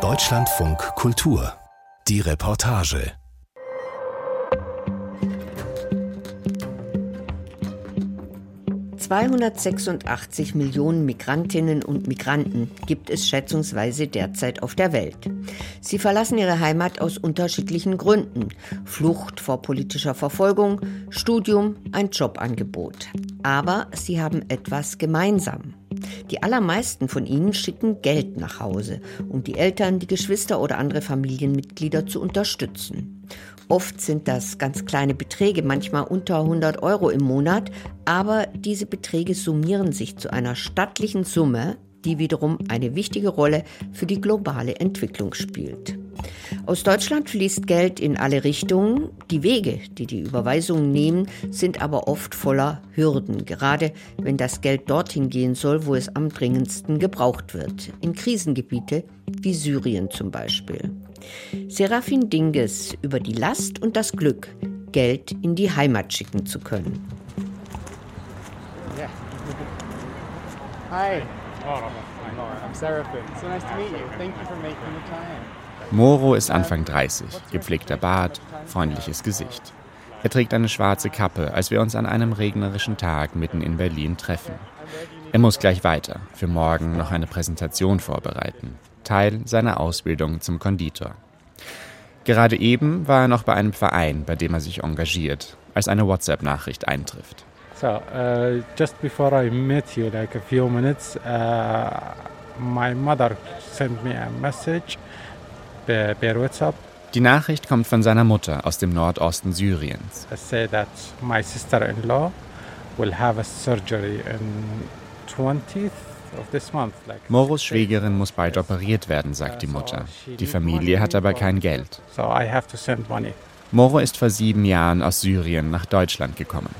Deutschlandfunk Kultur. Die Reportage. »286 Millionen Migrantinnen und Migranten gibt es schätzungsweise derzeit auf der Welt. Sie verlassen ihre Heimat aus unterschiedlichen Gründen. Flucht vor politischer Verfolgung, Studium, ein Jobangebot. Aber sie haben etwas gemeinsam. Die allermeisten von ihnen schicken Geld nach Hause, um die Eltern, die Geschwister oder andere Familienmitglieder zu unterstützen. Oft sind das ganz kleine Beträge, manchmal unter 100 Euro im Monat, aber diese Beträge summieren sich zu einer stattlichen Summe, die wiederum eine wichtige Rolle für die globale Entwicklung spielt. Aus Deutschland fließt Geld in alle Richtungen. Die Wege, die die Überweisungen nehmen, sind aber oft voller Hürden, gerade wenn das Geld dorthin gehen soll, wo es am dringendsten gebraucht wird, in Krisengebiete wie Syrien zum Beispiel. Serafin Dinges über die Last und das Glück, Geld in die Heimat schicken zu können. Yeah. Hi. I'm Seraphin. So nice to meet you. Thank you for making the time. Moro ist Anfang 30, gepflegter Bart, freundliches Gesicht. Er trägt eine schwarze Kappe, als wir uns an einem regnerischen Tag mitten in Berlin treffen. Er muss gleich weiter, für morgen noch eine Präsentation vorbereiten, Teil seiner Ausbildung zum Konditor. Gerade eben war er noch bei einem Verein, bei dem er sich engagiert, als eine WhatsApp-Nachricht eintrifft. So, uh, just before I met you, like a few minutes, uh, my mother sent me a message. Die Nachricht kommt von seiner Mutter aus dem Nordosten Syriens. I say that my sister-in-law will have a surgery in 20th of this month. Like Moros Schwägerin muss bald operiert werden, sagt die Mutter. Die Familie hat aber kein Geld. Moro ist vor sieben Jahren aus Syrien nach Deutschland gekommen.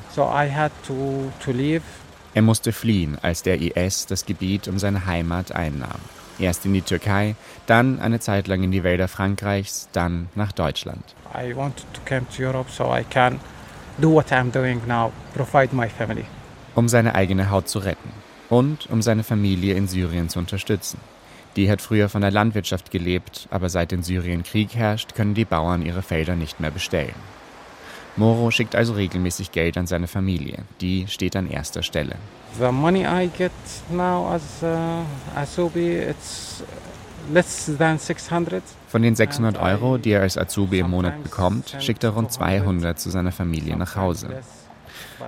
Er musste fliehen, als der IS das Gebiet um seine Heimat einnahm. Erst in die Türkei, dann eine Zeit lang in die Wälder Frankreichs, dann nach Deutschland. I wanted to come to Europe so I can do what I'm doing now, provide my family. Um seine eigene Haut zu retten und um seine Familie in Syrien zu unterstützen. Die hat früher von der Landwirtschaft gelebt, aber seit in Syrien Krieg herrscht, können die Bauern ihre Felder nicht mehr bestellen. Moro schickt also regelmäßig Geld an seine Familie. Die steht an erster Stelle. The money I get now as uh, Asobi, it's less than 600. Von den 600 Euro, die er als Azubi im Monat bekommt, schickt er rund 200 zu seiner Familie nach Hause.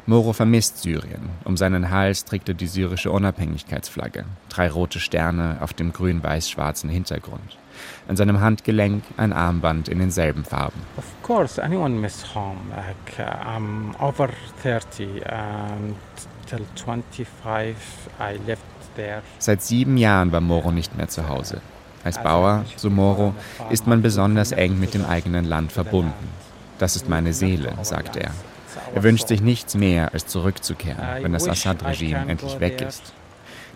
Moro vermisst Syrien. Um seinen Hals trägt er die syrische Unabhängigkeitsflagge. Drei rote Sterne auf dem grün-weiß-schwarzen Hintergrund. An seinem Handgelenk ein Armband in denselben Farben. Of course, anyone miss home. Like I'm over 30 and till 25 I lived there. Seit sieben Jahren war Moro nicht mehr zu Hause. Als Bauer, so Moro, ist man besonders eng mit dem eigenen Land verbunden. Das ist meine Seele, sagt er. Er wünscht sich nichts mehr, als zurückzukehren, wenn das Assad-Regime endlich weg ist.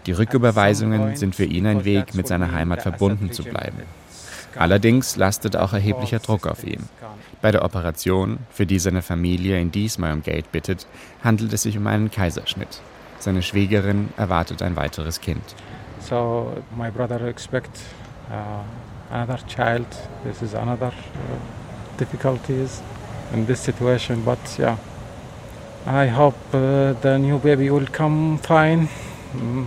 Die Rücküberweisungen sind für ihn ein Weg, mit seiner Heimat verbunden zu bleiben. Allerdings lastet auch erheblicher Druck auf ihm. Bei der Operation, für die seine Familie ihn diesmal um Geld bittet, handelt es sich um einen Kaiserschnitt. Seine Schwägerin erwartet ein weiteres Kind. So my brother expect uh, another child. This is another uh, difficulties in this situation, but yeah, I hope uh, the new baby will come fine. Mm,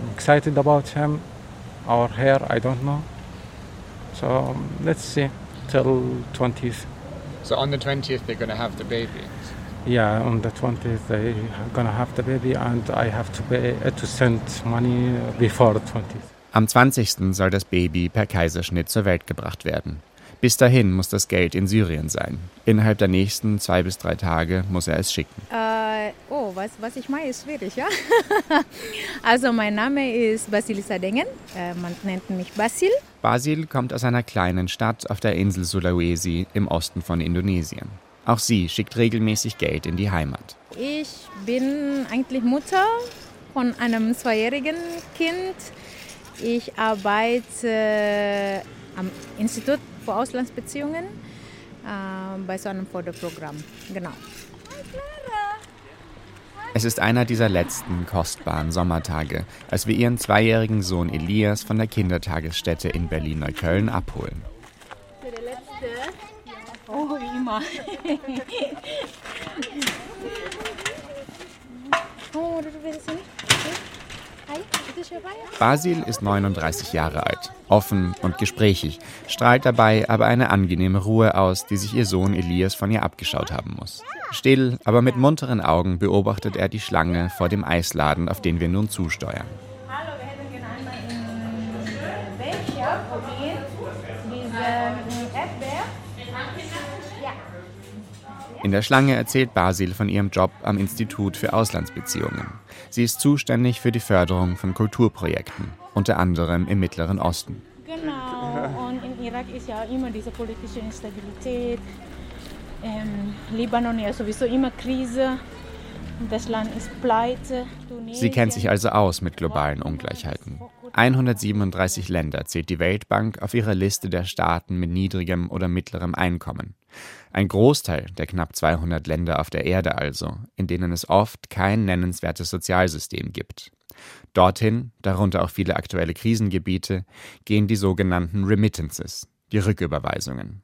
I'm excited about him or her, I don't know. So let's see till 20th. So on the 20th, they're going to have the baby. Yeah, on the 20th they gonna have the baby and I have to pay uh, to send money before the 20th. Am 20. soll das Baby per Kaiserschnitt zur Welt gebracht werden. Bis dahin muss das Geld in Syrien sein. Innerhalb der nächsten zwei bis drei Tage muss er es schicken. Äh, oh, was, was ich meine, ist schwierig, ja? also mein Name ist Basilisa Dengen. Äh, man nennt mich Basil. Basil kommt aus einer kleinen Stadt auf der Insel Sulawesi im Osten von Indonesien. Auch sie schickt regelmäßig Geld in die Heimat. Ich bin eigentlich Mutter von einem zweijährigen Kind. Ich arbeite am Institut für Auslandsbeziehungen äh, bei so einem Förderprogramm. Genau. Es ist einer dieser letzten kostbaren Sommertage, als wir ihren zweijährigen Sohn Elias von der Kindertagesstätte in Berlin-Neukölln abholen. Der letzte. Oh, immer. oh, du willst nicht? Basil ist 39 Jahre alt, offen und gesprächig, strahlt dabei aber eine angenehme Ruhe aus, die sich ihr Sohn Elias von ihr abgeschaut haben muss. Still, aber mit munteren Augen beobachtet er die Schlange vor dem Eisladen, auf den wir nun zusteuern. Hallo, wir hätten gerne einmal in Becher probieren, diese Erdbeer. In der Schlange erzählt Basil von ihrem Job am Institut für Auslandsbeziehungen. Sie ist zuständig für die Förderung von Kulturprojekten, unter anderem im Mittleren Osten. Genau, und in Irak ist ja immer diese politische Instabilität. Ähm, Libanon ja sowieso immer Krise. Das Land ist pleite. Sie kennt sich also aus mit globalen Ungleichheiten. 137 Länder zählt die Weltbank auf ihrer Liste der Staaten mit niedrigem oder mittlerem Einkommen. Ein Großteil der knapp 200 Länder auf der Erde also, in denen es oft kein nennenswertes Sozialsystem gibt. Dorthin, darunter auch viele aktuelle Krisengebiete, gehen die sogenannten Remittances, die Rücküberweisungen.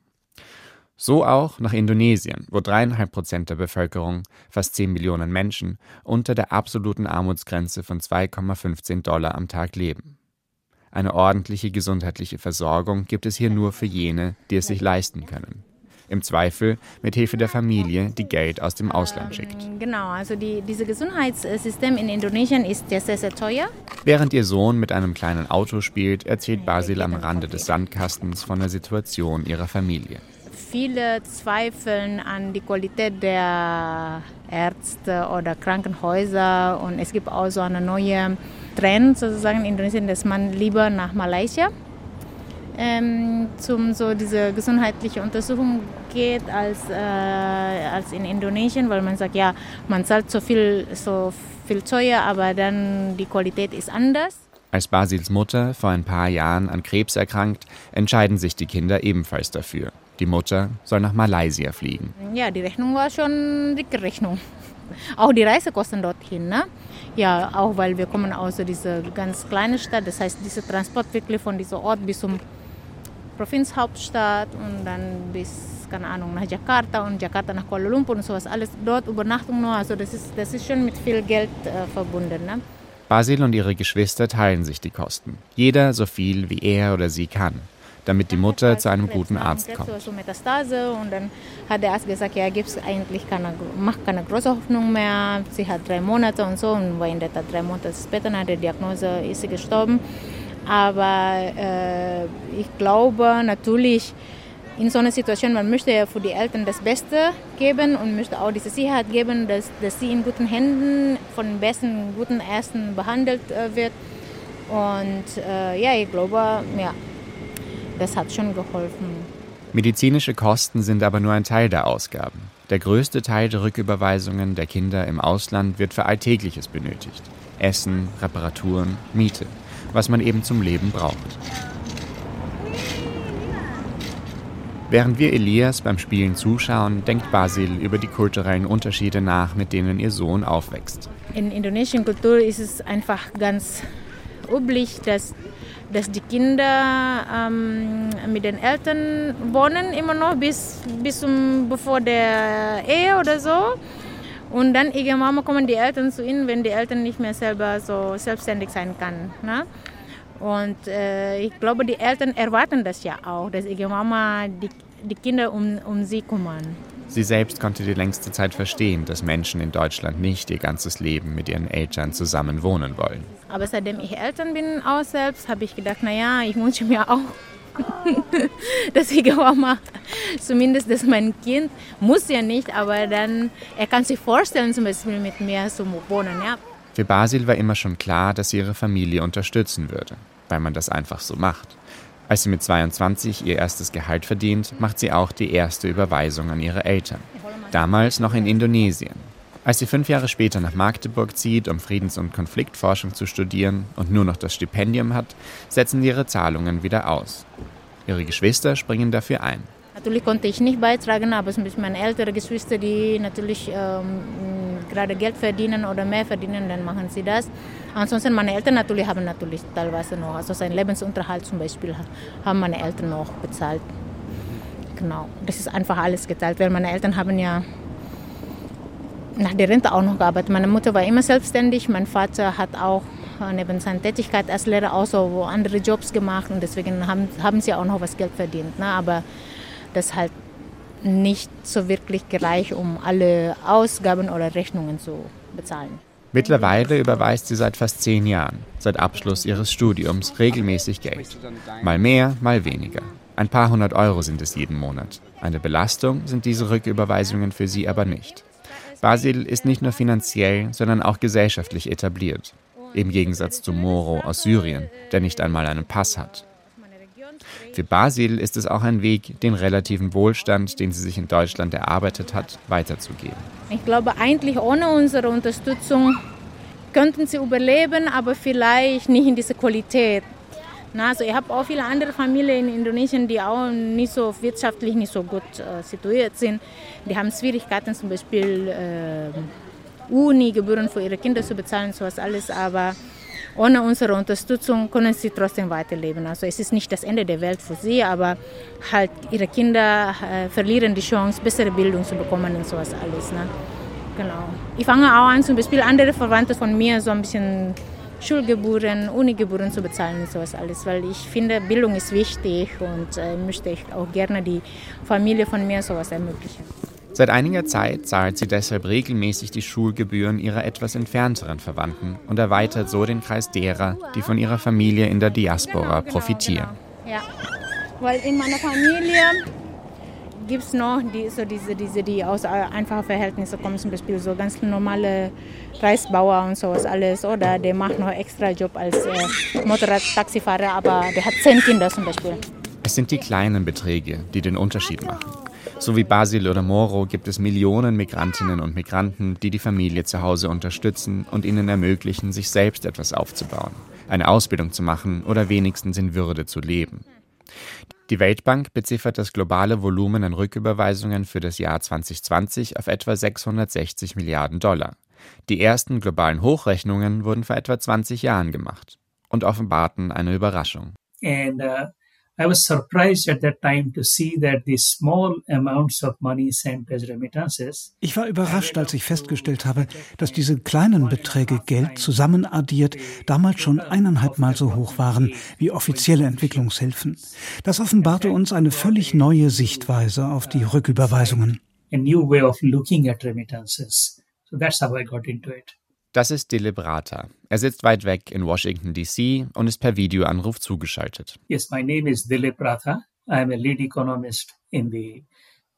So auch nach Indonesien, wo dreieinhalb Prozent der Bevölkerung, fast 10 Millionen Menschen, unter der absoluten Armutsgrenze von 2,15 Dollar am Tag leben. Eine ordentliche gesundheitliche Versorgung gibt es hier nur für jene, die es sich leisten können. Im Zweifel mit Hilfe der Familie, die Geld aus dem Ausland schickt. Genau, also die, dieses Gesundheitssystem in Indonesien ist sehr, sehr, sehr teuer. Während ihr Sohn mit einem kleinen Auto spielt, erzählt Basil am Rande des Sandkastens von der Situation ihrer Familie. Viele zweifeln an die Qualität der Ärzte oder Krankenhäuser und es gibt auch so eine neue Trend sozusagen in Indonesien, dass man lieber nach Malaysia ähm, zum so diese gesundheitliche Untersuchung geht als, äh, als in Indonesien, weil man sagt, ja, man zahlt so viel, so viel teuer, aber dann die Qualität ist anders. Als Basils Mutter vor ein paar Jahren an Krebs erkrankt, entscheiden sich die Kinder ebenfalls dafür. Die Mutter soll nach Malaysia fliegen. Ja, die Rechnung war schon dicke Rechnung. Auch die Reisekosten dorthin. Ne? Ja, auch weil wir kommen aus dieser ganz kleinen Stadt. Das heißt, dieser Transport wirklich von diesem Ort bis zum Provinzhauptstadt und dann bis, keine Ahnung, nach Jakarta und Jakarta nach Kuala Lumpur und sowas. Alles dort Übernachtung nur. Also das ist, das ist schon mit viel Geld äh, verbunden. Ne? Basil und ihre Geschwister teilen sich die Kosten. Jeder so viel, wie er oder sie kann damit die Mutter zu einem guten Arzt kommt. Metastase und dann hat der Arzt gesagt, ja, gibt eigentlich keine, macht keine große Hoffnung mehr. Sie hat drei Monate und so und war in der Tat drei Monate später nach der Diagnose ist sie gestorben. Aber äh, ich glaube natürlich, in so einer Situation, man möchte ja für die Eltern das Beste geben und möchte auch diese Sicherheit geben, dass, dass sie in guten Händen von besten, guten Ärzten behandelt äh, wird. Und äh, ja, ich glaube, ja, das hat schon geholfen. Medizinische Kosten sind aber nur ein Teil der Ausgaben. Der größte Teil der Rücküberweisungen der Kinder im Ausland wird für Alltägliches benötigt. Essen, Reparaturen, Miete, was man eben zum Leben braucht. Während wir Elias beim Spielen zuschauen, denkt Basil über die kulturellen Unterschiede nach, mit denen ihr Sohn aufwächst. In indonesischen Kultur ist es einfach ganz üblich, dass dass die Kinder ähm, mit den Eltern wohnen immer noch bis, bis zum, bevor der Ehe oder so. Und dann irgendwann kommen die Eltern zu ihnen, wenn die Eltern nicht mehr selber so selbstständig sein können. Ne? Und äh, ich glaube, die Eltern erwarten das ja auch, dass irgendwann die, die Kinder um, um sie kümmern. Sie selbst konnte die längste Zeit verstehen, dass Menschen in Deutschland nicht ihr ganzes Leben mit ihren Eltern zusammen wohnen wollen. Aber seitdem ich Eltern bin, auch selbst, habe ich gedacht, naja, ich wünsche mir auch, dass ich auch mal, zumindest, dass mein Kind, muss ja nicht, aber dann, er kann sich vorstellen, zum Beispiel mit mir zu wohnen. Ja. Für Basil war immer schon klar, dass sie ihre Familie unterstützen würde, weil man das einfach so macht. Als sie mit 22 ihr erstes Gehalt verdient, macht sie auch die erste Überweisung an ihre Eltern. Damals noch in Indonesien. Als sie fünf Jahre später nach Magdeburg zieht, um Friedens- und Konfliktforschung zu studieren und nur noch das Stipendium hat, setzen ihre Zahlungen wieder aus. Ihre Geschwister springen dafür ein. Natürlich konnte ich nicht beitragen, aber zum Beispiel meine älteren Geschwister, die natürlich ähm, gerade Geld verdienen oder mehr verdienen, dann machen sie das. Ansonsten meine Eltern natürlich haben natürlich teilweise noch, also seinen Lebensunterhalt zum Beispiel haben meine Eltern noch bezahlt. Genau, das ist einfach alles geteilt, weil meine Eltern haben ja nach der Rente auch noch gearbeitet. Meine Mutter war immer selbstständig, mein Vater hat auch neben seiner Tätigkeit als Lehrer auch so andere Jobs gemacht und deswegen haben, haben sie auch noch was Geld verdient. Ne? Aber das halt nicht so wirklich gereicht, um alle Ausgaben oder Rechnungen zu bezahlen. Mittlerweile überweist sie seit fast zehn Jahren, seit Abschluss ihres Studiums, regelmäßig Geld. Mal mehr, mal weniger. Ein paar hundert Euro sind es jeden Monat. Eine Belastung sind diese Rücküberweisungen für sie aber nicht. Basil ist nicht nur finanziell, sondern auch gesellschaftlich etabliert. Im Gegensatz zu Moro aus Syrien, der nicht einmal einen Pass hat. Für Basil ist es auch ein Weg, den relativen Wohlstand, den sie sich in Deutschland erarbeitet hat, weiterzugeben. Ich glaube, eigentlich ohne unsere Unterstützung könnten sie überleben, aber vielleicht nicht in dieser Qualität. Also ich habe auch viele andere Familien in Indonesien, die auch nicht so wirtschaftlich nicht so gut äh, situiert sind. Die haben Schwierigkeiten, zum Beispiel äh, Uni-Gebühren für ihre Kinder zu bezahlen, sowas alles. Aber ohne unsere Unterstützung können sie trotzdem weiterleben. Also es ist nicht das Ende der Welt für sie, aber halt ihre Kinder äh, verlieren die Chance, bessere Bildung zu bekommen und sowas alles. Ne? Genau. Ich fange auch an, zum Beispiel andere Verwandte von mir so ein bisschen Schulgebühren, Unigebühren zu bezahlen und sowas alles, weil ich finde, Bildung ist wichtig und äh, möchte ich auch gerne die Familie von mir sowas ermöglichen. Seit einiger Zeit zahlt sie deshalb regelmäßig die Schulgebühren ihrer etwas entfernteren Verwandten und erweitert so den Kreis derer, die von ihrer Familie in der Diaspora profitieren. Ja, weil in meiner Familie gibt es noch die, so diese, diese, die aus einfachen Verhältnissen kommen, zum Beispiel so ganz normale Reisbauer und sowas alles. Oder der macht noch extra Job als äh, Motorradtaxifahrer, aber der hat zehn Kinder zum Beispiel. Es sind die kleinen Beträge, die den Unterschied machen. So wie Basil oder Moro gibt es Millionen Migrantinnen und Migranten, die die Familie zu Hause unterstützen und ihnen ermöglichen, sich selbst etwas aufzubauen, eine Ausbildung zu machen oder wenigstens in Würde zu leben. Die Weltbank beziffert das globale Volumen an Rücküberweisungen für das Jahr 2020 auf etwa 660 Milliarden Dollar. Die ersten globalen Hochrechnungen wurden vor etwa 20 Jahren gemacht und offenbarten eine Überraschung. And, uh I was surprised at that time to see that the small amounts of money sent as remittances. Ich war überrascht, als ich festgestellt habe, dass diese kleinen Beträge Geld zusammenaddiert damals schon eineinhalb Mal so hoch waren wie offizielle Entwicklungshilfen. Das offenbarte uns eine völlig neue Sichtweise auf die Rücküberweisungen. A new way of looking at remittances. So that's how I got into it. Das ist Dilip Rata. Er sitzt weit weg in Washington, D.C. und ist per Videoanruf zugeschaltet. Yes, my name is Dilip Rata. I am a lead economist in the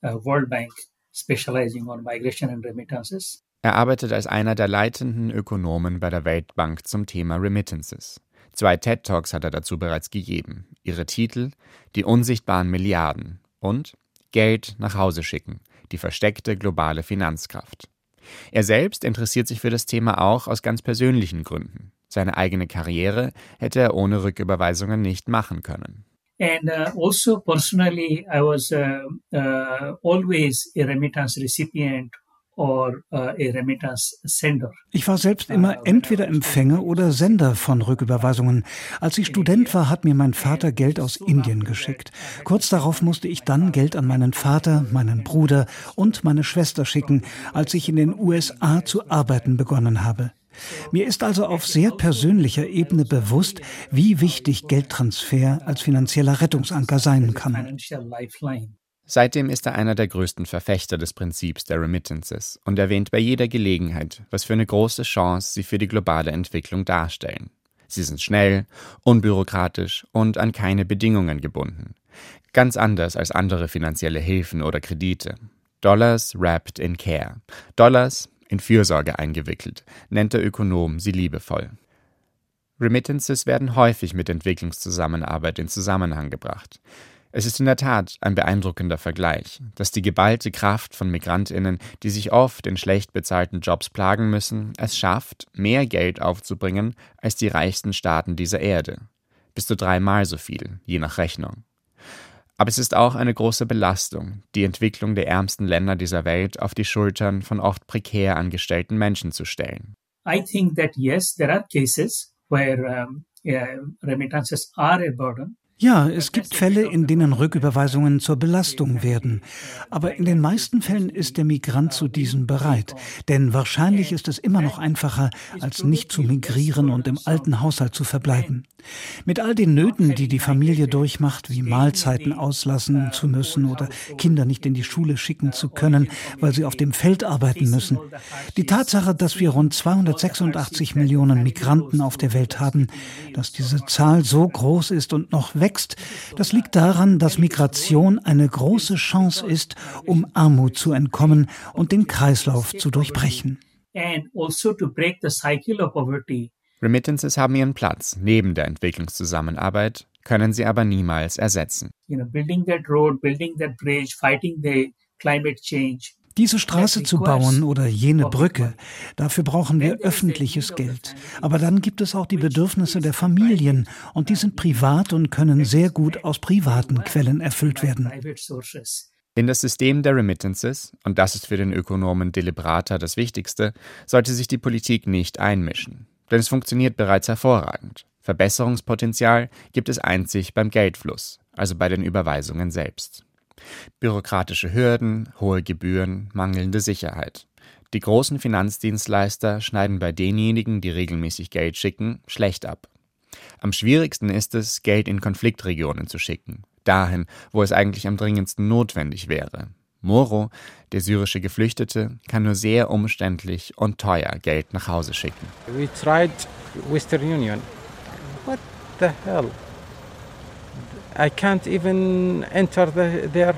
uh, World Bank, specializing on migration and remittances. Er arbeitet als einer der leitenden Ökonomen bei der Weltbank zum Thema Remittances. Zwei TED Talks hat er dazu bereits gegeben. Ihre Titel Die unsichtbaren Milliarden und Geld nach Hause schicken, die versteckte globale Finanzkraft. Er selbst interessiert sich für das Thema auch aus ganz persönlichen Gründen. Seine eigene Karriere hätte er ohne Rücküberweisungen nicht machen können. And uh, also personally, I was uh, uh, always a remittance recipient Uh, ich war selbst immer uh, entweder Empfänger oder Sender von Rücküberweisungen. Als ich Student war, hat mir mein Vater Geld aus Indien geschickt. Kurz darauf musste ich dann Geld an meinen Vater, meinen Bruder und meine Schwester schicken, als ich in den USA zu arbeiten begonnen habe. Mir ist also auf sehr persönlicher Ebene bewusst, wie wichtig Geldtransfer als finanzieller Rettungsanker sein kann. Seitdem ist er einer der größten Verfechter des Prinzips der Remittances und erwähnt bei jeder Gelegenheit, was für eine große Chance sie für die globale Entwicklung darstellen. Sie sind schnell, unbürokratisch und an keine Bedingungen gebunden. Ganz anders als andere finanzielle Hilfen oder Kredite. Dollars wrapped in care. Dollars in Fürsorge eingewickelt, nennt der Ökonom sie liebevoll. Remittances werden häufig mit Entwicklungszusammenarbeit in Zusammenhang gebracht. Es ist in der Tat ein beeindruckender Vergleich, dass die geballte Kraft von Migrantinnen, die sich oft in schlecht bezahlten Jobs plagen müssen, es schafft, mehr Geld aufzubringen als die reichsten Staaten dieser Erde. Bis zu dreimal so viel, je nach Rechnung. Aber es ist auch eine große Belastung, die Entwicklung der ärmsten Länder dieser Welt auf die Schultern von oft prekär angestellten Menschen zu stellen. I think that yes, there are cases where um, uh, remittances are a burden. Ja, es gibt Fälle, in denen Rücküberweisungen zur Belastung werden. Aber in den meisten Fällen ist der Migrant zu diesen bereit. Denn wahrscheinlich ist es immer noch einfacher, als nicht zu migrieren und im alten Haushalt zu verbleiben. Mit all den Nöten, die die Familie durchmacht, wie Mahlzeiten auslassen zu müssen oder Kinder nicht in die Schule schicken zu können, weil sie auf dem Feld arbeiten müssen. Die Tatsache, dass wir rund 286 Millionen Migranten auf der Welt haben, dass diese Zahl so groß ist und noch wächst, wächst, das liegt daran, dass Migration eine große Chance ist, um Armut zu entkommen und den Kreislauf zu durchbrechen. Also Remittances haben ihren Platz neben der Entwicklungszusammenarbeit, können sie aber niemals ersetzen. You know, building that road, building that bridge, fighting the climate change, diese Straße zu bauen oder jene Brücke, dafür brauchen wir öffentliches Geld. Aber dann gibt es auch die Bedürfnisse der Familien und die sind privat und können sehr gut aus privaten Quellen erfüllt werden. In das System der Remittances, und das ist für den Ökonomen Delibrata das Wichtigste, sollte sich die Politik nicht einmischen. Denn es funktioniert bereits hervorragend. Verbesserungspotenzial gibt es einzig beim Geldfluss, also bei den Überweisungen selbst. Bürokratische Hürden, hohe Gebühren, mangelnde Sicherheit. Die großen Finanzdienstleister schneiden bei denjenigen, die regelmäßig Geld schicken, schlecht ab. Am schwierigsten ist es, Geld in Konfliktregionen zu schicken, dahin, wo es eigentlich am dringendsten notwendig wäre. Moro, der syrische Geflüchtete, kann nur sehr umständlich und teuer Geld nach Hause schicken. We tried Western Union. What the hell? I can't even enter the, their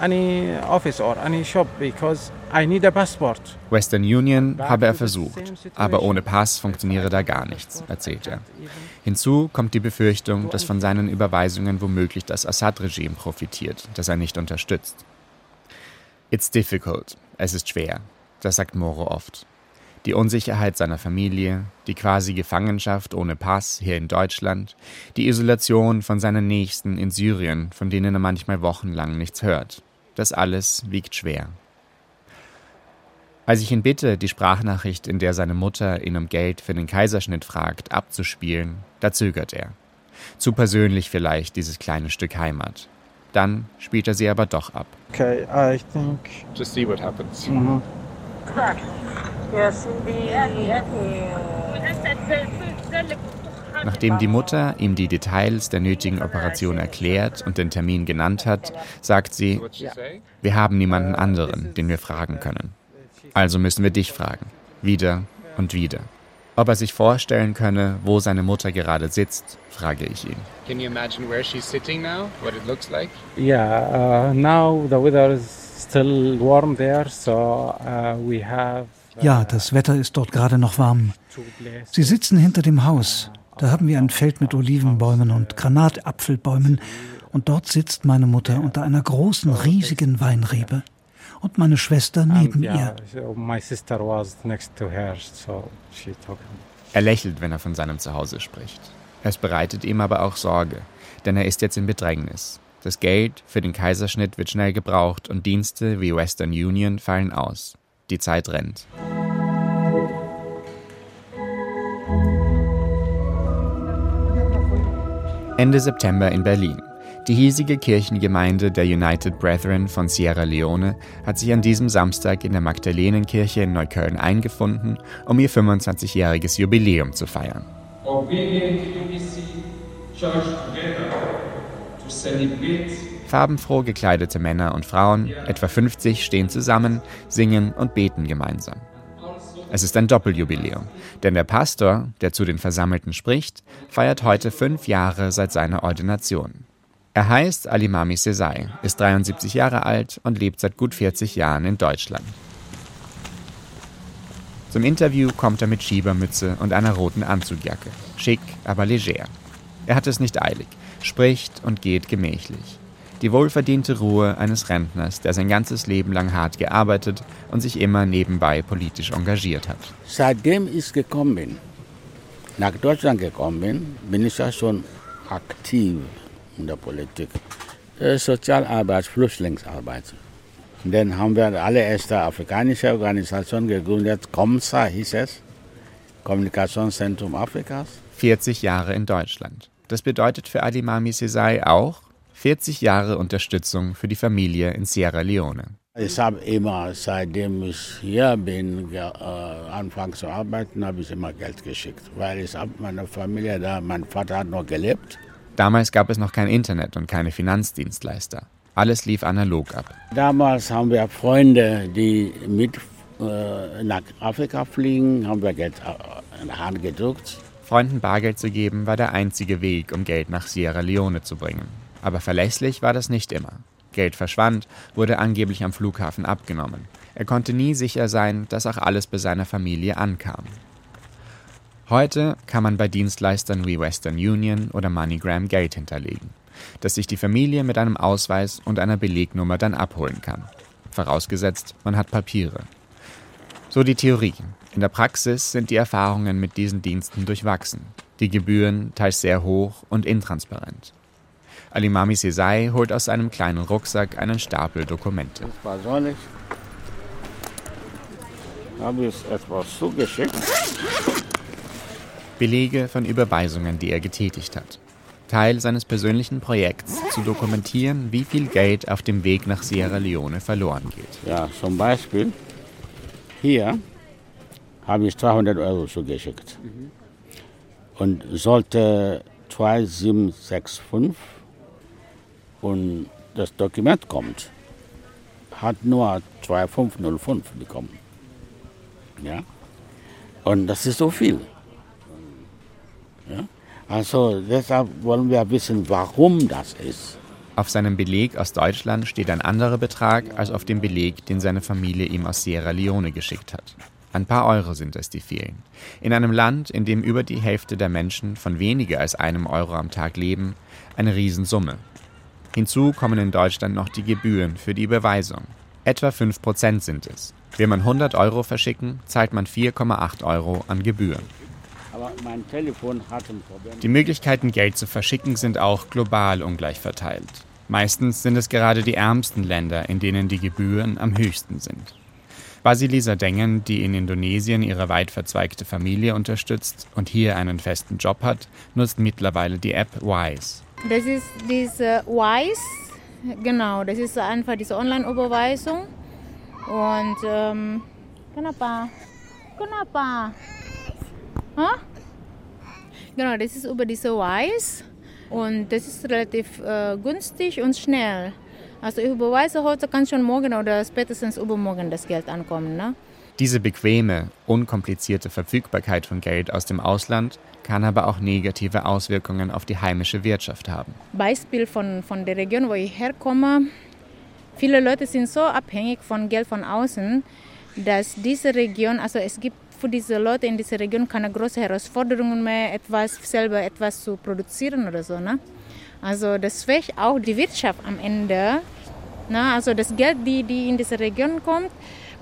any office or any shop because I need a passport. Western Union habe er versucht, aber ohne Pass funktioniere da gar nichts, erzählt er. Hinzu kommt die Befürchtung, dass von seinen Überweisungen womöglich das Assad-Regime profitiert, das er nicht unterstützt. It's difficult. Es ist schwer. Das sagt Moro oft die Unsicherheit seiner Familie, die quasi Gefangenschaft ohne Pass hier in Deutschland, die Isolation von seinen Nächsten in Syrien, von denen er manchmal wochenlang nichts hört. Das alles wiegt schwer. Als ich ihn bitte, die Sprachnachricht, in der seine Mutter ihn um Geld für den Kaiserschnitt fragt, abzuspielen, da zögert er. Zu persönlich vielleicht dieses kleine Stück Heimat. Dann spielt er sie aber doch ab. Okay, I think. Just see what happens. Mhm. Nachdem die Mutter ihm die Details der nötigen Operation erklärt und den Termin genannt hat, sagt sie, wir haben niemanden anderen, den wir fragen können. Also müssen wir dich fragen. Wieder und wieder. Ob er sich vorstellen könne, wo seine Mutter gerade sitzt, frage ich ihn. Can you imagine where she's sitting now? What it looks like? Yeah, uh, now the weather is still warm there, so uh, we have ja, das Wetter ist dort gerade noch warm. Sie sitzen hinter dem Haus. Da haben wir ein Feld mit Olivenbäumen und Granatapfelbäumen. Und dort sitzt meine Mutter unter einer großen, riesigen Weinrebe. Und meine Schwester neben ihr. Er lächelt, wenn er von seinem Zuhause spricht. Es bereitet ihm aber auch Sorge, denn er ist jetzt in Bedrängnis. Das Geld für den Kaiserschnitt wird schnell gebraucht und Dienste wie Western Union fallen aus. Die Zeit rennt. Ende September in Berlin. Die hiesige Kirchengemeinde der United Brethren von Sierra Leone hat sich an diesem Samstag in der Magdalenenkirche in Neukölln eingefunden, um ihr 25-jähriges Jubiläum zu feiern. Farbenfroh gekleidete Männer und Frauen, etwa 50, stehen zusammen, singen und beten gemeinsam. Es ist ein Doppeljubiläum, denn der Pastor, der zu den Versammelten spricht, feiert heute fünf Jahre seit seiner Ordination. Er heißt Alimami Sesai, ist 73 Jahre alt und lebt seit gut 40 Jahren in Deutschland. Zum Interview kommt er mit Schiebermütze und einer roten Anzugjacke. Schick, aber leger. Er hat es nicht eilig, spricht und geht gemächlich die wohlverdiente Ruhe eines Rentners, der sein ganzes Leben lang hart gearbeitet und sich immer nebenbei politisch engagiert hat. Seitdem ich gekommen bin, nach Deutschland gekommen bin, bin ich ja schon aktiv in der Politik. Äh, Sozialarbeit, Flüchtlingsarbeit. Dann haben wir alle erste afrikanische Organisation gegründet, COMSA hieß es, Kommunikationszentrum Afrikas. 40 Jahre in Deutschland. Das bedeutet für Adimami Sesai auch 40 Jahre Unterstützung für die Familie in Sierra Leone. Ich habe immer, seitdem ich hier bin, äh, anfangs zu arbeiten, habe ich immer Geld geschickt, weil ich habe meine Familie da, mein Vater hat noch gelebt. Damals gab es noch kein Internet und keine Finanzdienstleister. Alles lief analog ab. Damals haben wir Freunde, die mit äh, nach Afrika fliegen, haben wir Geld äh, in die Hand gedruckt. Freunden Bargeld zu geben war der einzige Weg, um Geld nach Sierra Leone zu bringen. Aber verlässlich war das nicht immer. Geld verschwand, wurde angeblich am Flughafen abgenommen. Er konnte nie sicher sein, dass auch alles bei seiner Familie ankam. Heute kann man bei Dienstleistern wie Western Union oder MoneyGram Geld hinterlegen das sich die Familie mit einem Ausweis und einer Belegnummer dann abholen kann. Vorausgesetzt, man hat Papiere. So die Theorie. In der Praxis sind die Erfahrungen mit diesen Diensten durchwachsen. Die Gebühren teils sehr hoch und intransparent. Alimami Sesai holt aus seinem kleinen Rucksack einen Stapel Dokumente. Sonnig. Habe ich etwas zugeschickt. Belege von Überweisungen, die er getätigt hat. Teil seines persönlichen Projekts, zu dokumentieren, wie viel Geld auf dem Weg nach Sierra Leone verloren geht. Ja, zum Beispiel hier habe ich 200 Euro zugeschickt mhm. und sollte 2765 und das Dokument kommt, hat nur 2505 bekommen. Ja? Und das ist so viel. Ja? Also deshalb wollen wir wissen, warum das ist. Auf seinem Beleg aus Deutschland steht ein anderer Betrag als auf dem Beleg, den seine Familie ihm aus Sierra Leone geschickt hat. Ein paar Euro sind es, die fehlen. In einem Land, in dem über die Hälfte der Menschen von weniger als einem Euro am Tag leben, eine Riesensumme. Hinzu kommen in Deutschland noch die Gebühren für die Überweisung. Etwa 5% sind es. Will man 100 Euro verschicken, zahlt man 4,8 Euro an Gebühren. Die Möglichkeiten, Geld zu verschicken, sind auch global ungleich verteilt. Meistens sind es gerade die ärmsten Länder, in denen die Gebühren am höchsten sind. Basilisa Dengen, die in Indonesien ihre weit verzweigte Familie unterstützt und hier einen festen Job hat, nutzt mittlerweile die App Wise. Das ist diese Wise, genau, das ist einfach diese Online-Überweisung. Und ähm, kenapa? Kenapa? Huh? Genau, das ist über diese Wise und das ist relativ äh, günstig und schnell. Also ich überweise heute, kann schon morgen oder spätestens übermorgen das Geld ankommen. Ne? Diese bequeme, unkomplizierte Verfügbarkeit von Geld aus dem Ausland kann aber auch negative Auswirkungen auf die heimische Wirtschaft haben. Beispiel von, von der Region, wo ich herkomme. Viele Leute sind so abhängig von Geld von außen, dass diese Region, also es gibt für diese Leute in dieser Region keine großen Herausforderungen mehr, etwas selber etwas zu produzieren oder so. Ne? Also das schwächt auch die Wirtschaft am Ende. Ne? Also das Geld, die, die in diese Region kommt,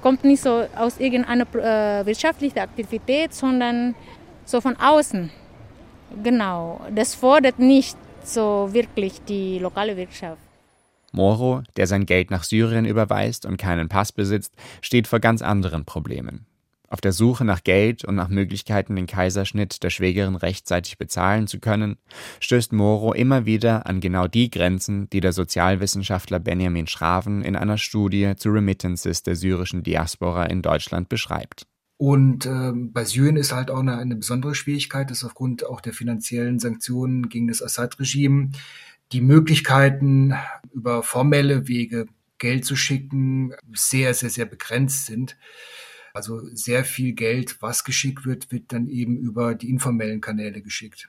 kommt nicht so aus irgendeiner äh, wirtschaftlichen Aktivität, sondern so von außen. Genau, das fordert nicht so wirklich die lokale Wirtschaft. Moro, der sein Geld nach Syrien überweist und keinen Pass besitzt, steht vor ganz anderen Problemen. Auf der Suche nach Geld und nach Möglichkeiten, den Kaiserschnitt der Schwägerin rechtzeitig bezahlen zu können, stößt Moro immer wieder an genau die Grenzen, die der Sozialwissenschaftler Benjamin Schraven in einer Studie zu Remittances der syrischen Diaspora in Deutschland beschreibt. Und ähm, bei Syrien ist halt auch eine, eine besondere Schwierigkeit, dass aufgrund auch der finanziellen Sanktionen gegen das Assad-Regime die Möglichkeiten, über formelle Wege Geld zu schicken, sehr, sehr, sehr begrenzt sind. Also sehr viel Geld, was geschickt wird, wird dann eben über die informellen Kanäle geschickt.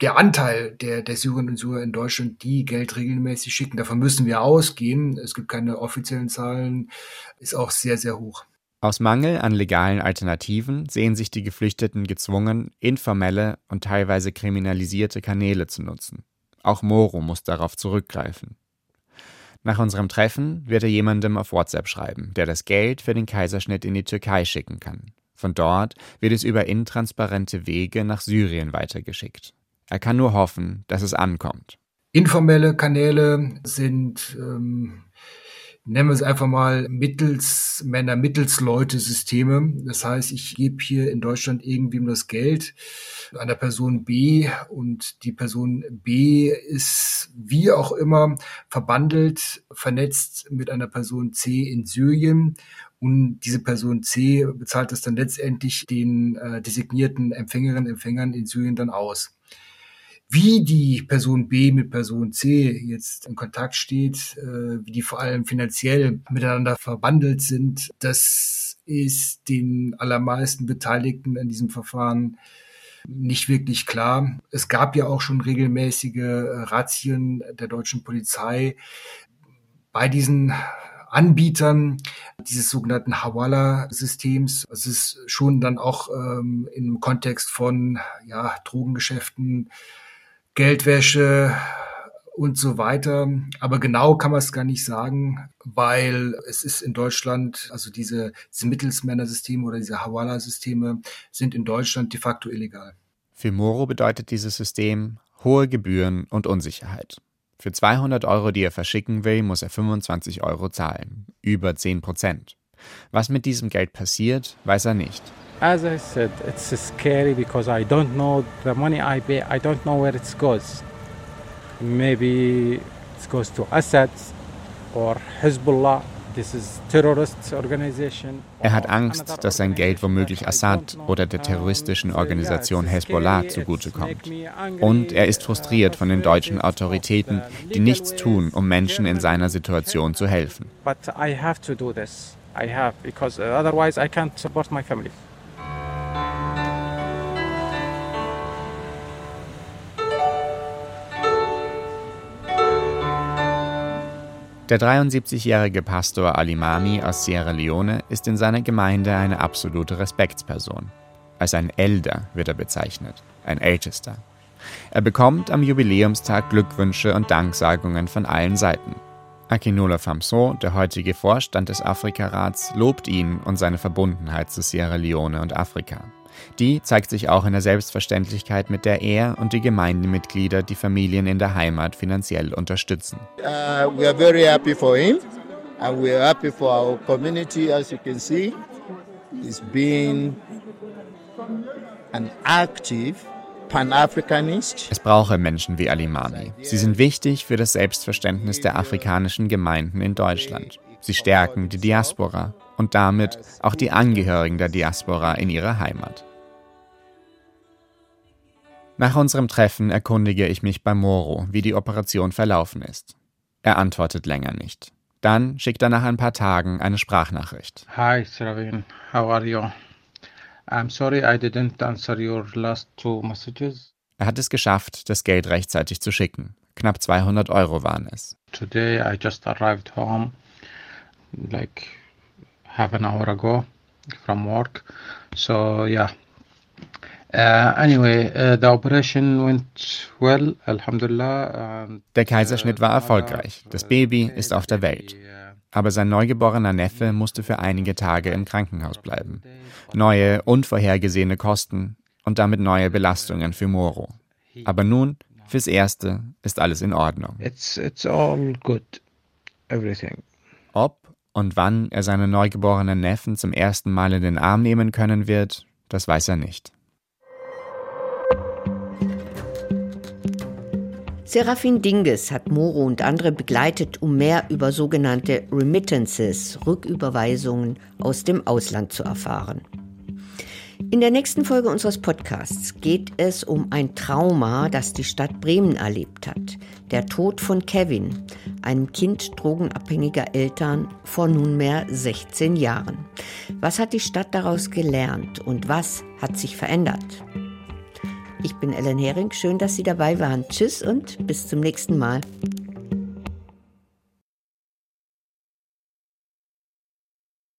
Der Anteil der, der Syrerinnen und Syrer in Deutschland, die Geld regelmäßig schicken, davon müssen wir ausgehen. Es gibt keine offiziellen Zahlen, ist auch sehr, sehr hoch. Aus Mangel an legalen Alternativen sehen sich die Geflüchteten gezwungen, informelle und teilweise kriminalisierte Kanäle zu nutzen. Auch Moro muss darauf zurückgreifen. Nach unserem Treffen wird er jemandem auf WhatsApp schreiben, der das Geld für den Kaiserschnitt in die Türkei schicken kann. Von dort wird es über intransparente Wege nach Syrien weitergeschickt. Er kann nur hoffen, dass es ankommt. Informelle Kanäle sind ähm, nennen wir es einfach mal Mittelsmänner, Mittelsleute-Systeme. Das heißt, ich gebe hier in Deutschland irgendwem das Geld einer Person B und die Person B ist wie auch immer verbandelt, vernetzt mit einer Person C in Syrien und diese Person C bezahlt das dann letztendlich den äh, designierten Empfängerinnen und Empfängern in Syrien dann aus. Wie die Person B mit Person C jetzt in Kontakt steht, äh, wie die vor allem finanziell miteinander verbandelt sind, das ist den allermeisten Beteiligten an diesem Verfahren nicht wirklich klar. Es gab ja auch schon regelmäßige äh, Razzien der deutschen Polizei bei diesen Anbietern dieses sogenannten Hawala-Systems. Es ist schon dann auch ähm, im Kontext von ja, Drogengeschäften, Geldwäsche und so weiter. Aber genau kann man es gar nicht sagen, weil es ist in Deutschland, also diese, diese Mittelsmänner-Systeme oder diese Hawala-Systeme sind in Deutschland de facto illegal. Für Moro bedeutet dieses System hohe Gebühren und Unsicherheit. Für 200 Euro, die er verschicken will, muss er 25 Euro zahlen. Über 10 Prozent. Was mit diesem Geld passiert, weiß er nicht. As I said, it's scary because I don't know the money I pay. I don't know where it goes. Maybe it goes to Assad or Hezbollah. This is terrorist organization. Er hat Angst, dass sein Geld womöglich Assad oder der terroristischen Organisation Hezbollah zugutekommt. Und er ist frustriert von den deutschen Autoritäten, die nichts tun, um Menschen in seiner Situation zu helfen. But I have to do this. I have because otherwise I can't support my family. Der 73-jährige Pastor Alimami aus Sierra Leone ist in seiner Gemeinde eine absolute Respektsperson. Als ein Elder wird er bezeichnet, ein Ältester. Er bekommt am Jubiläumstag Glückwünsche und Danksagungen von allen Seiten. Akinola Famso, der heutige Vorstand des Afrikarats, lobt ihn und seine Verbundenheit zu Sierra Leone und Afrika. Die zeigt sich auch in der Selbstverständlichkeit, mit der er und die Gemeindemitglieder die Familien in der Heimat finanziell unterstützen. Uh, we are very happy for him and we are happy for our community as you can see. He's been an active es brauche Menschen wie Alimami. Sie sind wichtig für das Selbstverständnis der afrikanischen Gemeinden in Deutschland. Sie stärken die Diaspora und damit auch die Angehörigen der Diaspora in ihrer Heimat. Nach unserem Treffen erkundige ich mich bei Moro, wie die Operation verlaufen ist. Er antwortet länger nicht. Dann schickt er nach ein paar Tagen eine Sprachnachricht. Hi, Sravin. How are you? I'm sorry I didn't answer your last two messages. Er hat es geschafft, das Geld rechtzeitig zu schicken. Knapp 200 Euro waren es. Today I just arrived home, like half an hour ago from work. So yeah, Uh, anyway, uh, the operation went well, alhamdulillah. Der Kaiserschnitt war erfolgreich. Das Baby ist auf der Welt. Aber sein neugeborener Neffe musste für einige Tage im Krankenhaus bleiben. Neue, unvorhergesehene Kosten und damit neue Belastungen für Moro. Aber nun, fürs Erste, ist alles in Ordnung. It's, it's all good. Everything. Und wann er seinen neugeborenen Neffen zum ersten Mal in den Arm nehmen können wird, das weiß er nicht. Serafin Dinges hat Moro und andere begleitet, um mehr über sogenannte Remittances, Rücküberweisungen aus dem Ausland zu erfahren. In der nächsten Folge unseres Podcasts geht es um ein Trauma, das die Stadt Bremen erlebt hat. Der Tod von Kevin, einem Kind drogenabhängiger Eltern vor nunmehr 16 Jahren. Was hat die Stadt daraus gelernt und was hat sich verändert? Ich bin Ellen Hering. Schön, dass Sie dabei waren. Tschüss und bis zum nächsten Mal.